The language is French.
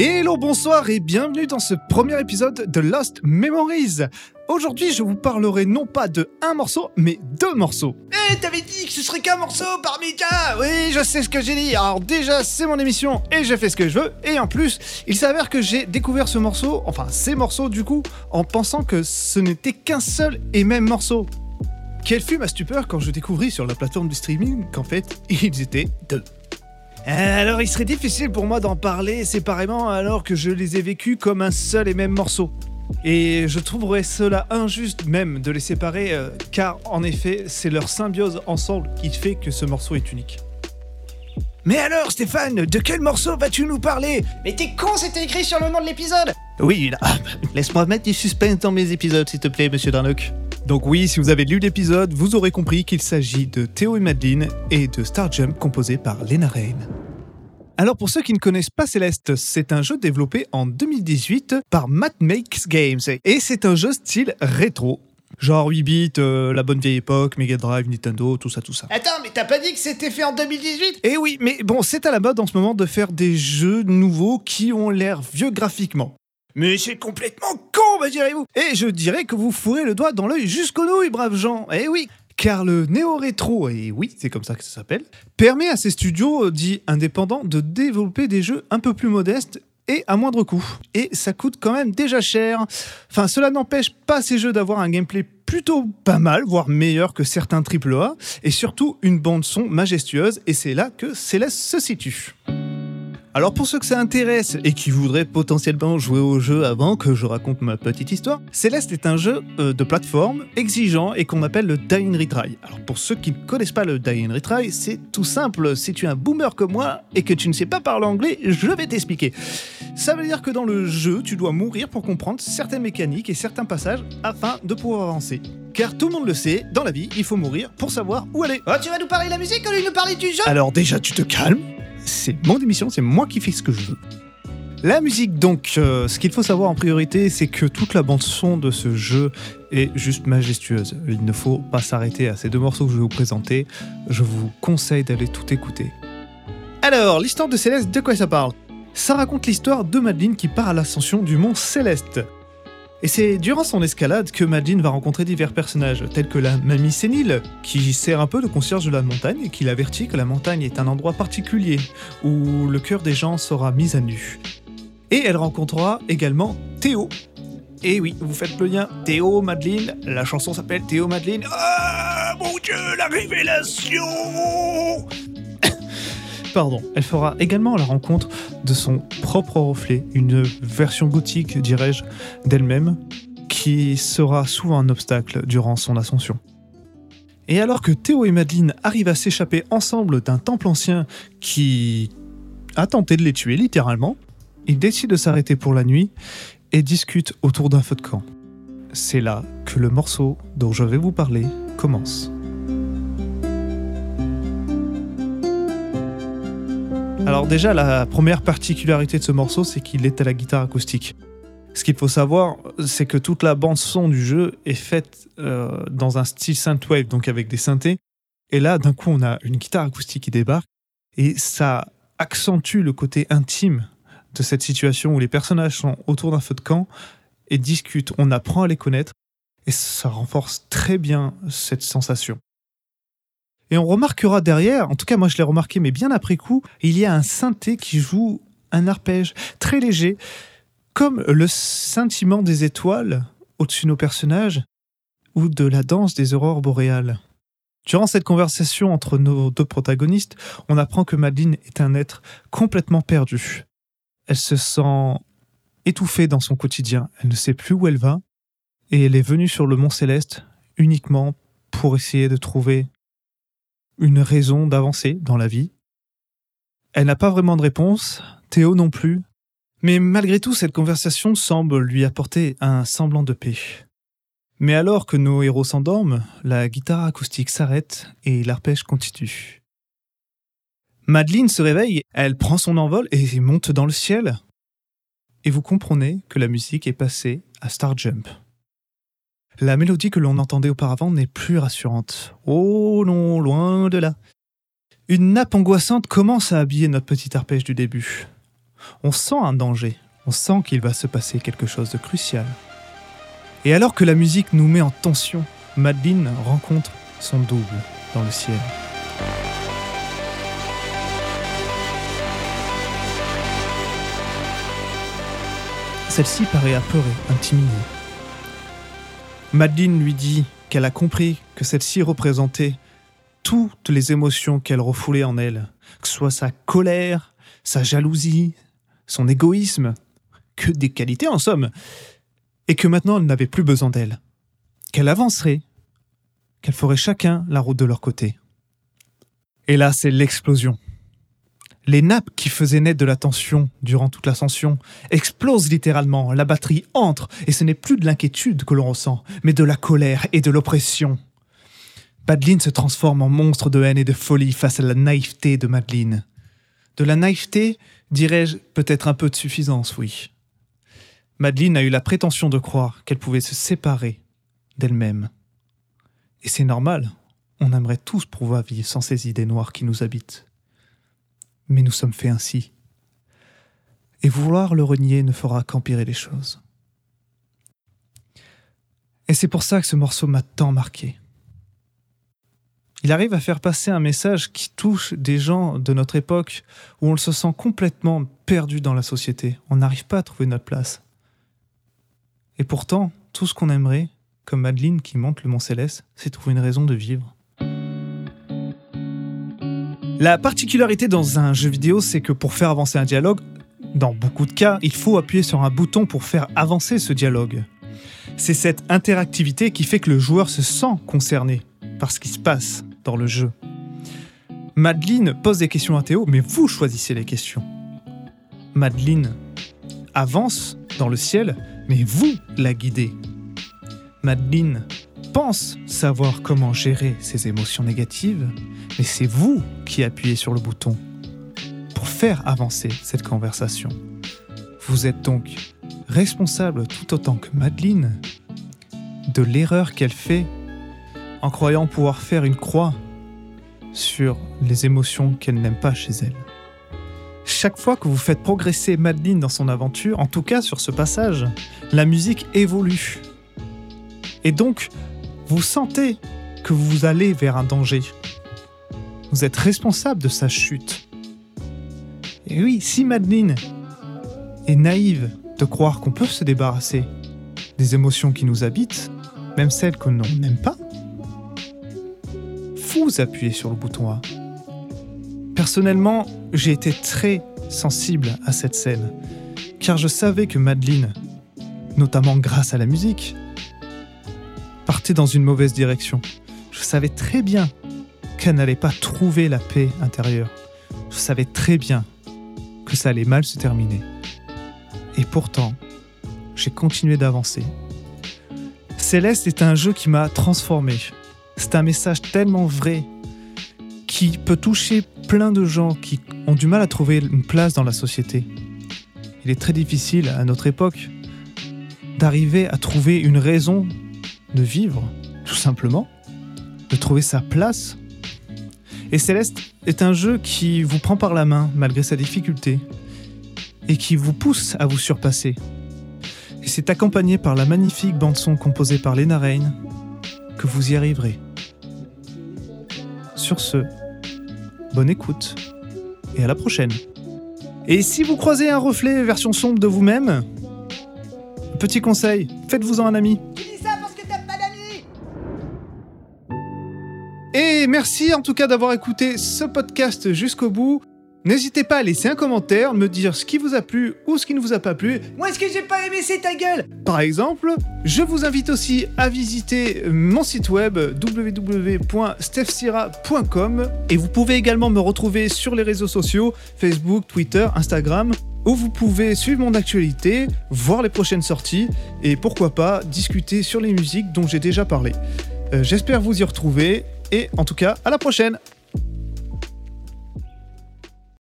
Hello, bonsoir et bienvenue dans ce premier épisode de Lost Memories. Aujourd'hui, je vous parlerai non pas de un morceau, mais deux morceaux. Eh, t'avais dit que ce serait qu'un morceau par média Oui, je sais ce que j'ai dit. Alors déjà, c'est mon émission et je fais ce que je veux. Et en plus, il s'avère que j'ai découvert ce morceau, enfin ces morceaux du coup, en pensant que ce n'était qu'un seul et même morceau. Quelle fut ma stupeur quand je découvris sur la plateforme du streaming qu'en fait, ils étaient deux. Alors il serait difficile pour moi d'en parler séparément alors que je les ai vécus comme un seul et même morceau. Et je trouverais cela injuste même de les séparer euh, car en effet c'est leur symbiose ensemble qui fait que ce morceau est unique. Mais alors Stéphane, de quel morceau vas-tu nous parler? Mais t'es con, c'était écrit sur le nom de l'épisode Oui, là, laisse-moi mettre du suspense dans mes épisodes s'il te plaît monsieur Darnock. Donc oui, si vous avez lu l'épisode, vous aurez compris qu'il s'agit de Théo et Madeline et de Star Jump composé par Lena Rain. Alors pour ceux qui ne connaissent pas Céleste, c'est un jeu développé en 2018 par Matt Makes Games et c'est un jeu style rétro. Genre 8 bits, euh, la bonne vieille époque, Mega Drive, Nintendo, tout ça, tout ça. Attends, mais t'as pas dit que c'était fait en 2018 Eh oui, mais bon, c'est à la mode en ce moment de faire des jeux nouveaux qui ont l'air vieux graphiquement. Mais c'est complètement con, me direz-vous Et je dirais que vous fourrez le doigt dans l'œil jusqu'aux nouilles, braves gens Eh oui car le néo-rétro, et oui, c'est comme ça que ça s'appelle, permet à ces studios euh, dits indépendants de développer des jeux un peu plus modestes et à moindre coût. Et ça coûte quand même déjà cher. Enfin, cela n'empêche pas ces jeux d'avoir un gameplay plutôt pas mal, voire meilleur que certains AAA, et surtout une bande son majestueuse, et c'est là que Céleste se situe. Alors pour ceux que ça intéresse et qui voudraient potentiellement jouer au jeu avant que je raconte ma petite histoire, Céleste est un jeu euh, de plateforme exigeant et qu'on appelle le Die and Retry. Alors pour ceux qui ne connaissent pas le Die and Retry, c'est tout simple, si tu es un boomer comme moi et que tu ne sais pas parler anglais, je vais t'expliquer. Ça veut dire que dans le jeu, tu dois mourir pour comprendre certaines mécaniques et certains passages afin de pouvoir avancer. Car tout le monde le sait, dans la vie, il faut mourir pour savoir où aller. Oh, tu vas nous parler de la musique au lieu de nous parler du jeu? Alors déjà, tu te calmes c'est mon émission, c'est moi qui fais ce que je veux. La musique, donc, euh, ce qu'il faut savoir en priorité, c'est que toute la bande son de ce jeu est juste majestueuse. Il ne faut pas s'arrêter à ces deux morceaux que je vais vous présenter. Je vous conseille d'aller tout écouter. Alors, l'histoire de Céleste, de quoi ça parle? Ça raconte l'histoire de Madeleine qui part à l'ascension du mont Céleste. Et c'est durant son escalade que Madeline va rencontrer divers personnages, tels que la mamie sénile, qui sert un peu de concierge de la montagne et qui l'avertit que la montagne est un endroit particulier où le cœur des gens sera mis à nu. Et elle rencontrera également Théo. Et oui, vous faites le lien, Théo, Madeline, la chanson s'appelle Théo, Madeline. Ah, mon dieu, la révélation Pardon, elle fera également la rencontre de son propre reflet, une version gothique, dirais-je, d'elle-même, qui sera souvent un obstacle durant son ascension. Et alors que Théo et Madeleine arrivent à s'échapper ensemble d'un temple ancien qui a tenté de les tuer littéralement, ils décident de s'arrêter pour la nuit et discutent autour d'un feu de camp. C'est là que le morceau dont je vais vous parler commence. Alors déjà, la première particularité de ce morceau, c'est qu'il est à la guitare acoustique. Ce qu'il faut savoir, c'est que toute la bande son du jeu est faite euh, dans un style synthwave, donc avec des synthés. Et là, d'un coup, on a une guitare acoustique qui débarque et ça accentue le côté intime de cette situation où les personnages sont autour d'un feu de camp et discutent. On apprend à les connaître et ça renforce très bien cette sensation. Et on remarquera derrière, en tout cas moi je l'ai remarqué, mais bien après coup, il y a un synthé qui joue un arpège très léger, comme le scintillement des étoiles au-dessus de nos personnages, ou de la danse des aurores boréales. Durant cette conversation entre nos deux protagonistes, on apprend que Madeleine est un être complètement perdu. Elle se sent étouffée dans son quotidien, elle ne sait plus où elle va, et elle est venue sur le mont Céleste uniquement pour essayer de trouver une raison d'avancer dans la vie. Elle n'a pas vraiment de réponse, Théo non plus, mais malgré tout cette conversation semble lui apporter un semblant de paix. Mais alors que nos héros s'endorment, la guitare acoustique s'arrête et l'arpège continue. Madeleine se réveille, elle prend son envol et monte dans le ciel. Et vous comprenez que la musique est passée à Star Jump. La mélodie que l'on entendait auparavant n'est plus rassurante. Oh non, loin de là. Une nappe angoissante commence à habiller notre petit arpège du début. On sent un danger, on sent qu'il va se passer quelque chose de crucial. Et alors que la musique nous met en tension, Madeline rencontre son double dans le ciel. Celle-ci paraît apeurée, intimidée. Madeline lui dit qu'elle a compris que celle-ci représentait toutes les émotions qu'elle refoulait en elle, que ce soit sa colère, sa jalousie, son égoïsme, que des qualités en somme, et que maintenant elle n'avait plus besoin d'elle, qu'elle avancerait, qu'elle ferait chacun la route de leur côté. Et là, c'est l'explosion. Les nappes qui faisaient naître de la tension durant toute l'ascension explosent littéralement, la batterie entre, et ce n'est plus de l'inquiétude que l'on ressent, mais de la colère et de l'oppression. Madeline se transforme en monstre de haine et de folie face à la naïveté de Madeline. De la naïveté, dirais-je, peut-être un peu de suffisance, oui. Madeline a eu la prétention de croire qu'elle pouvait se séparer d'elle-même. Et c'est normal, on aimerait tous pouvoir vivre sans ces idées noires qui nous habitent mais nous sommes faits ainsi. Et vouloir le renier ne fera qu'empirer les choses. Et c'est pour ça que ce morceau m'a tant marqué. Il arrive à faire passer un message qui touche des gens de notre époque où on se sent complètement perdu dans la société. On n'arrive pas à trouver notre place. Et pourtant, tout ce qu'on aimerait, comme Madeleine qui monte le Mont Céleste, c'est trouver une raison de vivre. La particularité dans un jeu vidéo, c'est que pour faire avancer un dialogue, dans beaucoup de cas, il faut appuyer sur un bouton pour faire avancer ce dialogue. C'est cette interactivité qui fait que le joueur se sent concerné par ce qui se passe dans le jeu. Madeline pose des questions à Théo, mais vous choisissez les questions. Madeline avance dans le ciel, mais vous la guidez. Madeline pense savoir comment gérer ses émotions négatives, mais c'est vous qui appuyez sur le bouton pour faire avancer cette conversation. Vous êtes donc responsable tout autant que Madeleine de l'erreur qu'elle fait en croyant pouvoir faire une croix sur les émotions qu'elle n'aime pas chez elle. Chaque fois que vous faites progresser Madeleine dans son aventure, en tout cas sur ce passage, la musique évolue. Et donc, vous sentez que vous allez vers un danger. Vous êtes responsable de sa chute. Et oui, si Madeline est naïve de croire qu'on peut se débarrasser des émotions qui nous habitent, même celles que l'on n'aime pas, vous appuyez sur le bouton A. Personnellement, j'ai été très sensible à cette scène, car je savais que Madeline, notamment grâce à la musique, partait dans une mauvaise direction. Je savais très bien qu'elle n'allait pas trouver la paix intérieure. Je savais très bien que ça allait mal se terminer. Et pourtant, j'ai continué d'avancer. Céleste est un jeu qui m'a transformé. C'est un message tellement vrai qui peut toucher plein de gens qui ont du mal à trouver une place dans la société. Il est très difficile à notre époque d'arriver à trouver une raison de vivre, tout simplement, de trouver sa place et Céleste est un jeu qui vous prend par la main malgré sa difficulté et qui vous pousse à vous surpasser. Et c'est accompagné par la magnifique bande-son composée par Lena Rain que vous y arriverez. Sur ce, bonne écoute et à la prochaine. Et si vous croisez un reflet version sombre de vous-même, petit conseil, faites-vous-en un ami. Et merci en tout cas d'avoir écouté ce podcast jusqu'au bout. N'hésitez pas à laisser un commentaire, me dire ce qui vous a plu ou ce qui ne vous a pas plu. Moi, ce que j'ai pas aimé, c'est ta gueule Par exemple, je vous invite aussi à visiter mon site web www.stefsira.com et vous pouvez également me retrouver sur les réseaux sociaux Facebook, Twitter, Instagram où vous pouvez suivre mon actualité, voir les prochaines sorties et pourquoi pas discuter sur les musiques dont j'ai déjà parlé. Euh, j'espère vous y retrouver et en tout cas, à la prochaine